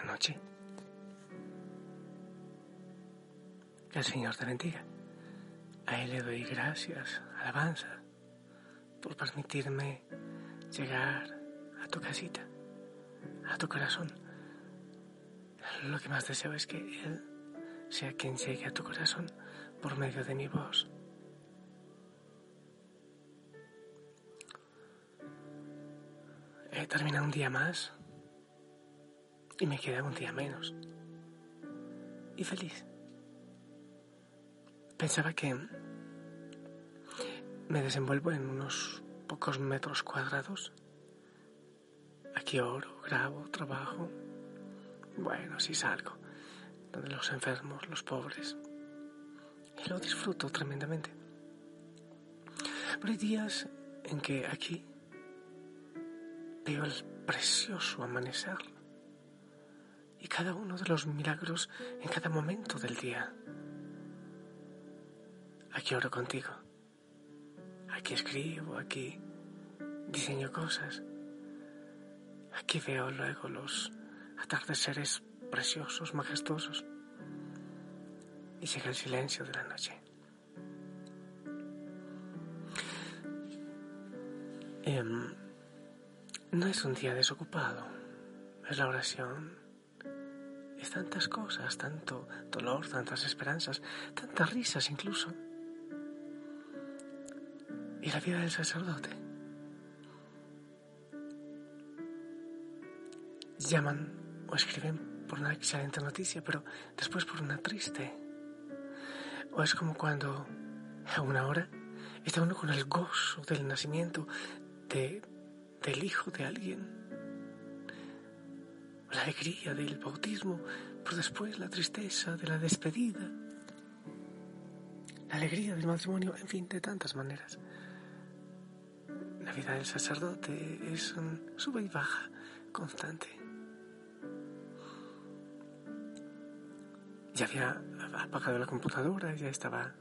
noche. Que el Señor te bendiga. A Él le doy gracias, alabanza, por permitirme llegar a tu casita, a tu corazón. Lo que más deseo es que Él sea quien llegue a tu corazón por medio de mi voz. He terminado un día más y me queda un día menos. Y feliz. Pensaba que me desenvuelvo en unos pocos metros cuadrados. Aquí oro, grabo, trabajo. Bueno, si salgo, donde los enfermos, los pobres. Y lo disfruto tremendamente. Pero hay días en que aquí veo el precioso amanecer y cada uno de los milagros en cada momento del día. Aquí oro contigo, aquí escribo, aquí diseño cosas, aquí veo luego los atardeceres preciosos, majestuosos y llega el silencio de la noche. Em, no es un día desocupado, es la oración, es tantas cosas, tanto dolor, tantas esperanzas, tantas risas incluso. Y la vida del sacerdote. Llaman o escriben por una excelente noticia, pero después por una triste. O es como cuando a una hora está uno con el gozo del nacimiento de del hijo de alguien. La alegría del bautismo, pero después la tristeza de la despedida. La alegría del matrimonio, en fin, de tantas maneras. La vida del sacerdote es un sube y baja constante. Ya había apagado la computadora, ya estaba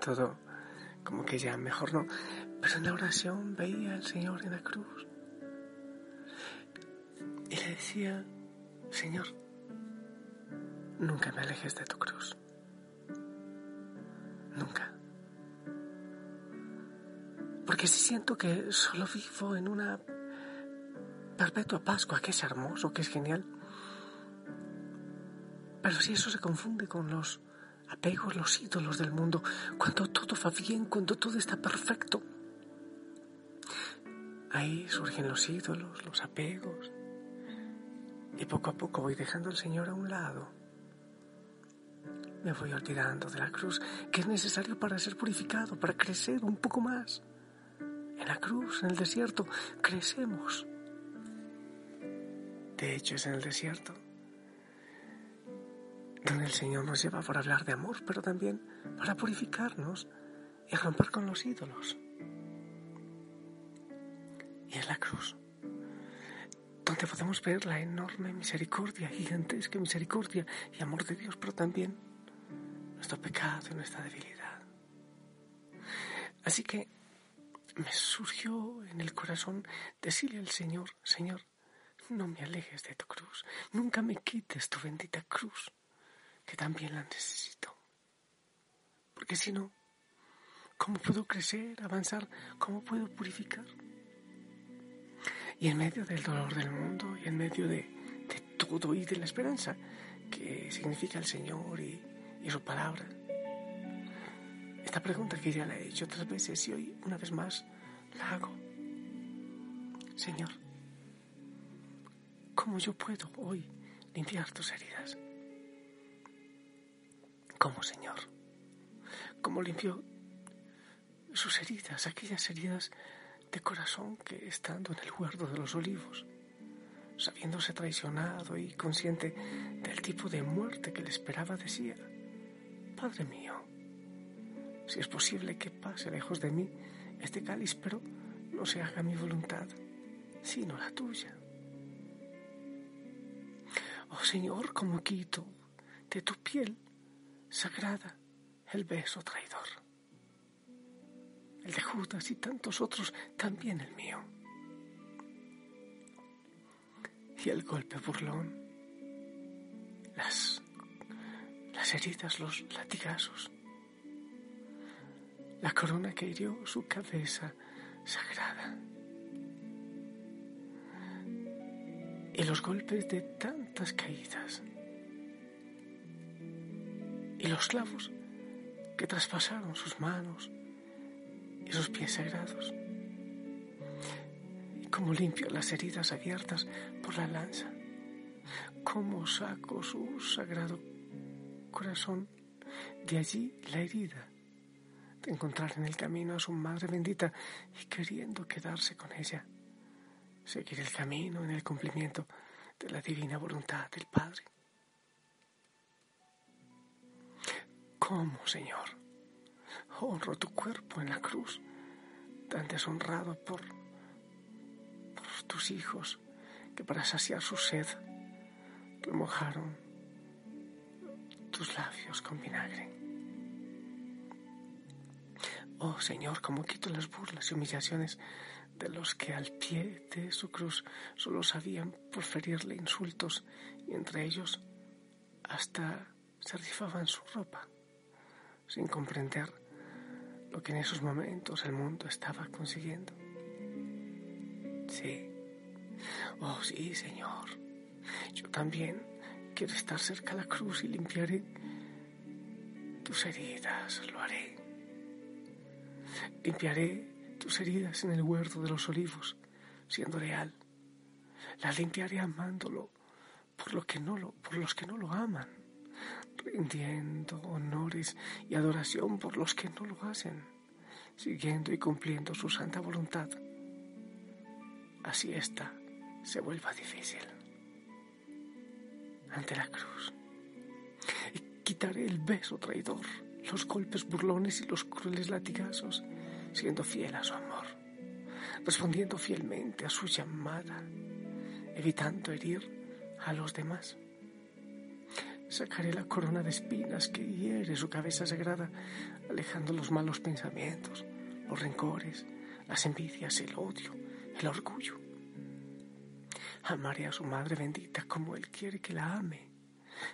todo como que ya mejor no. Pero en la oración veía al Señor en la cruz. Y le decía, Señor, nunca me alejes de tu cruz. Nunca. Porque si siento que solo vivo en una perpetua Pascua, que es hermoso, que es genial. Pero si eso se confunde con los apegos, los ídolos del mundo, cuando todo va bien, cuando todo está perfecto, Ahí surgen los ídolos, los apegos. Y poco a poco voy dejando al Señor a un lado. Me voy olvidando de la cruz, que es necesario para ser purificado, para crecer un poco más. En la cruz, en el desierto, crecemos. De hecho, es en el desierto donde el Señor nos lleva por hablar de amor, pero también para purificarnos y romper con los ídolos y es la cruz, donde podemos ver la enorme misericordia, gigantesca misericordia y amor de Dios, pero también nuestro pecado y nuestra debilidad. Así que me surgió en el corazón decirle al Señor, Señor, no me alejes de tu cruz, nunca me quites tu bendita cruz, que también la necesito. Porque si no, ¿cómo puedo crecer, avanzar? ¿Cómo puedo purificar? Y en medio del dolor del mundo y en medio de, todo y de la esperanza que significa el Señor y, y su palabra. Esta pregunta que ya la he hecho otras veces y hoy una vez más la hago. Señor, ¿cómo yo puedo hoy limpiar tus heridas? ¿Cómo, Señor? ¿Cómo limpió sus heridas, aquellas heridas de corazón que estando en el huerto de los olivos, sabiéndose traicionado y consciente del tipo de muerte que le esperaba, decía, Padre mío, si es posible que pase lejos de mí este cáliz, pero no se haga mi voluntad, sino la tuya. Oh Señor, como quito de tu piel sagrada el beso traidor el de Judas y tantos otros, también el mío. Y el golpe burlón, las, las heridas, los latigazos, la corona que hirió su cabeza sagrada y los golpes de tantas caídas y los clavos que traspasaron sus manos y sus pies sagrados cómo limpio las heridas abiertas por la lanza cómo saco su sagrado corazón de allí la herida de encontrar en el camino a su Madre bendita y queriendo quedarse con ella, seguir el camino en el cumplimiento de la divina voluntad del Padre. ¿Cómo, Señor? Honro tu cuerpo en la cruz, tan deshonrado por, por tus hijos, que para saciar su sed remojaron tus labios con vinagre. Oh Señor, cómo quito las burlas y humillaciones de los que al pie de su cruz solo sabían proferirle insultos y entre ellos hasta se rifaban su ropa, sin comprender lo que en esos momentos el mundo estaba consiguiendo. Sí, oh sí, Señor, yo también quiero estar cerca de la cruz y limpiaré tus heridas, lo haré. Limpiaré tus heridas en el huerto de los olivos, siendo leal. Las limpiaré amándolo por, lo que no lo, por los que no lo aman, rindiendo honores y adoración por los que no lo hacen, siguiendo y cumpliendo su santa voluntad. Así esta se vuelva difícil ante la cruz. Y quitaré el beso traidor, los golpes burlones y los crueles latigazos, siendo fiel a su amor, respondiendo fielmente a su llamada, evitando herir a los demás. Sacaré la corona de espinas que hiere su cabeza sagrada, alejando los malos pensamientos, los rencores, las envidias, el odio, el orgullo Amaré a su Madre bendita como Él quiere que la ame.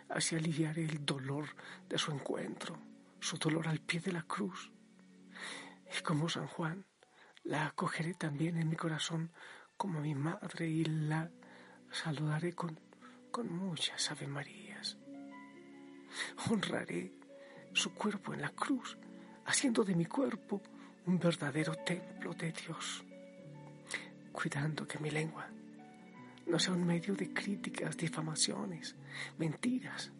Así aliviaré el dolor de su encuentro, su dolor al pie de la cruz. Y como San Juan, la acogeré también en mi corazón como mi madre y la saludaré con, con muchas Ave Marías. Honraré su cuerpo en la cruz, haciendo de mi cuerpo un verdadero templo de Dios, cuidando que mi lengua no sea un medio de críticas, difamaciones, mentiras,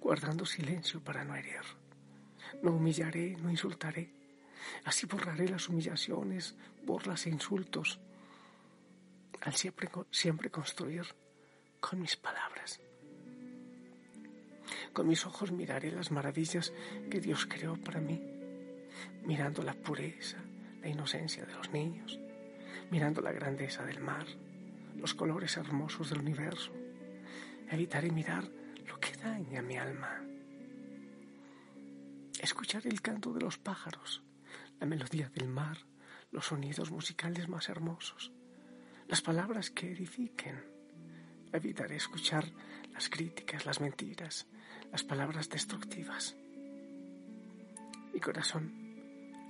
guardando silencio para no herir. No humillaré, no insultaré. Así borraré las humillaciones, burlas e insultos, al siempre, siempre construir con mis palabras. Con mis ojos miraré las maravillas que Dios creó para mí, mirando la pureza, la inocencia de los niños, mirando la grandeza del mar, los colores hermosos del universo. Evitaré mirar lo que daña mi alma. Escucharé el canto de los pájaros, la melodía del mar, los sonidos musicales más hermosos, las palabras que edifiquen. Evitaré escuchar las críticas, las mentiras, las palabras destructivas. Mi corazón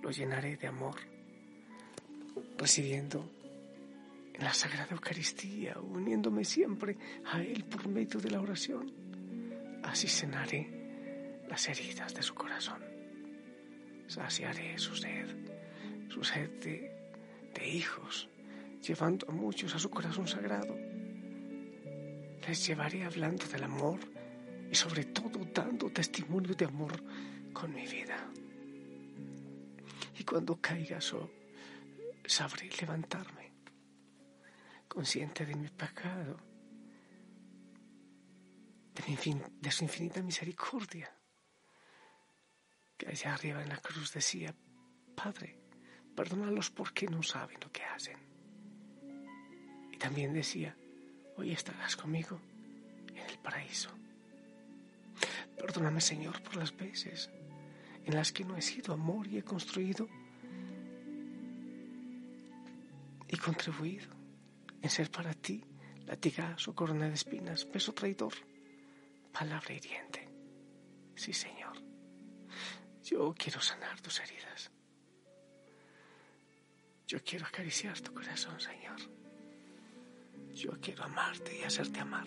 lo llenaré de amor, recibiendo en la Sagrada Eucaristía, uniéndome siempre a Él por medio de la oración. Así cenaré las heridas de su corazón. Saciaré su sed, su sed de, de hijos, llevando a muchos a su corazón sagrado. Les llevaré hablando del amor y sobre todo dando testimonio de amor con mi vida. Y cuando caiga, sabré levantarme consciente de mi pecado, de, de su infinita misericordia, que allá arriba en la cruz decía, Padre, perdónalos porque no saben lo que hacen. Y también decía, hoy estarás conmigo en el paraíso. Perdóname, Señor, por las veces en las que no he sido amor y he construido y contribuido en ser para ti latigazo, corona de espinas, peso traidor, palabra hiriente. Sí, Señor. Yo quiero sanar tus heridas. Yo quiero acariciar tu corazón, Señor. Yo quiero amarte y hacerte amar.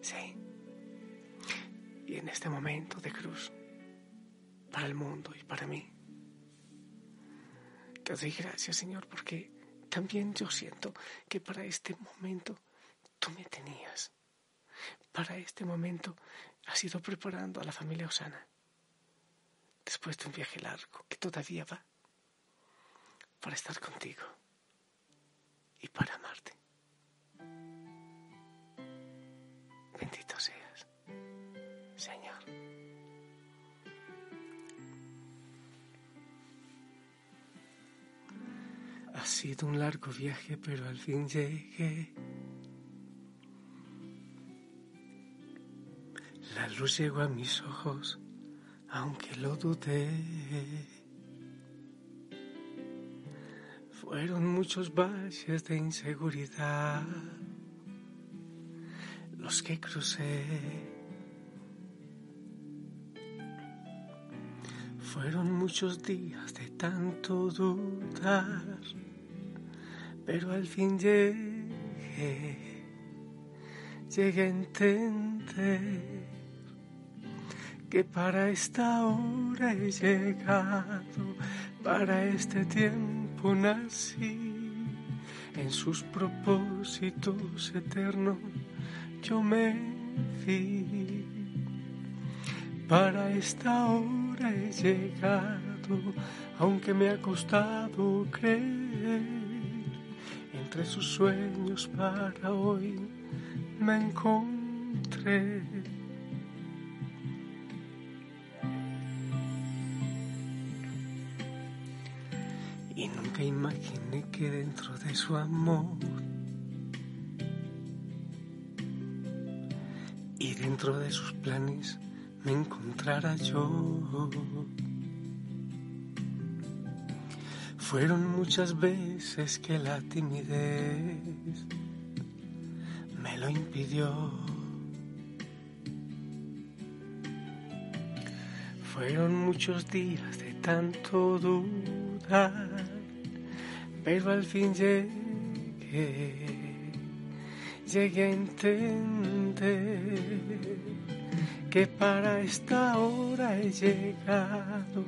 Sí. Y en este momento de cruz, para el mundo y para mí, te doy gracias, Señor, porque también yo siento que para este momento tú me tenías. Para este momento has ido preparando a la familia Osana. Después de un viaje largo que todavía va, para estar contigo y para amarte. Sido un largo viaje, pero al fin llegué. La luz llegó a mis ojos, aunque lo dudé. Fueron muchos valles de inseguridad los que crucé. Fueron muchos días de tanto dudar, pero al fin llegué, llegué a entender que para esta hora he llegado, para este tiempo nací, en sus propósitos eternos yo me vi. Para esta hora he llegado, aunque me ha costado creer. Entre sus sueños para hoy me encontré. Y nunca imaginé que dentro de su amor y dentro de sus planes me encontrara yo. Fueron muchas veces que la timidez me lo impidió. Fueron muchos días de tanto dudar, pero al fin llegué llegué a entender que para esta hora he llegado,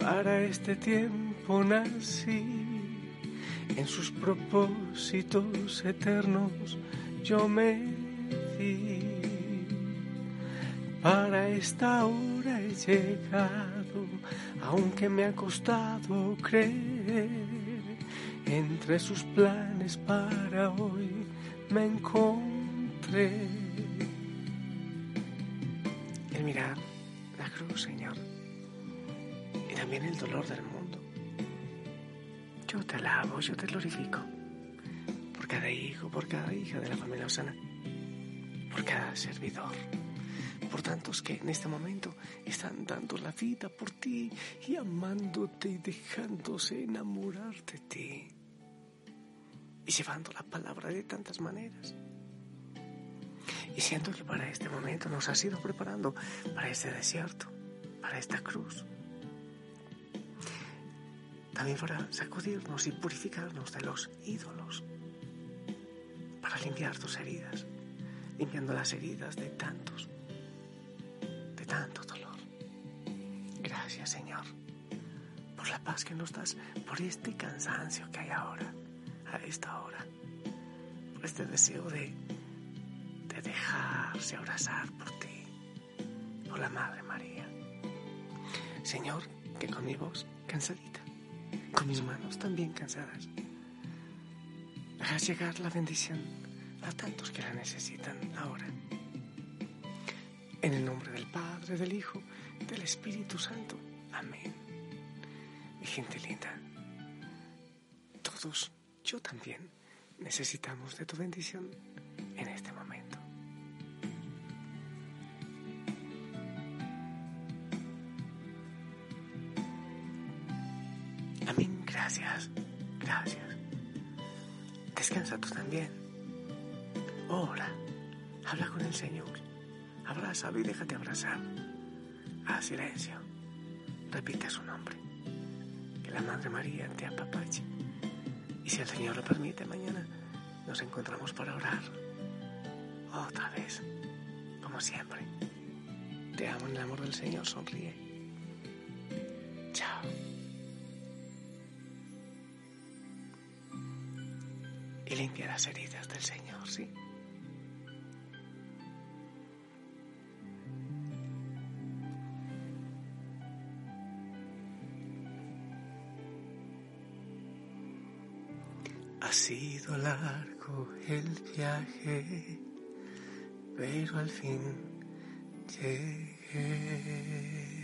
para este tiempo nací, en sus propósitos eternos yo me di. Para esta hora he llegado, aunque me ha costado creer, entre sus planes para hoy me encontré. El mirar la cruz, Señor, y también el dolor del mundo. Yo te alabo, yo te glorifico por cada hijo, por cada hija de la familia Osana, por cada servidor, por tantos que en este momento están dando la vida por ti y amándote y dejándose enamorar de ti y llevando la palabra de tantas maneras. Y siento que para este momento nos has ido preparando para este desierto, para esta cruz. También para sacudirnos y purificarnos de los ídolos, para limpiar tus heridas, limpiando las heridas de tantos, de tanto dolor. Gracias Señor por la paz que nos das, por este cansancio que hay ahora a esta hora, por este deseo de, de dejarse abrazar por ti, por la Madre María. Señor, que con mi cansadita, con mis manos también cansadas, hagas llegar la bendición a tantos que la necesitan ahora. En el nombre del Padre, del Hijo, del Espíritu Santo. Amén. Mi gente linda, todos yo también necesitamos de tu bendición en este momento. También. Ora, habla con el Señor. Abrázalo y déjate abrazar. Haz silencio. Repite su nombre. Que la Madre María te apapache. Y si el Señor lo permite, mañana nos encontramos para orar. Otra vez, como siempre. Te amo en el amor del Señor, sonríe. Limpia las heridas del Señor, ¿sí? Ha sido largo el viaje, pero al fin llegué.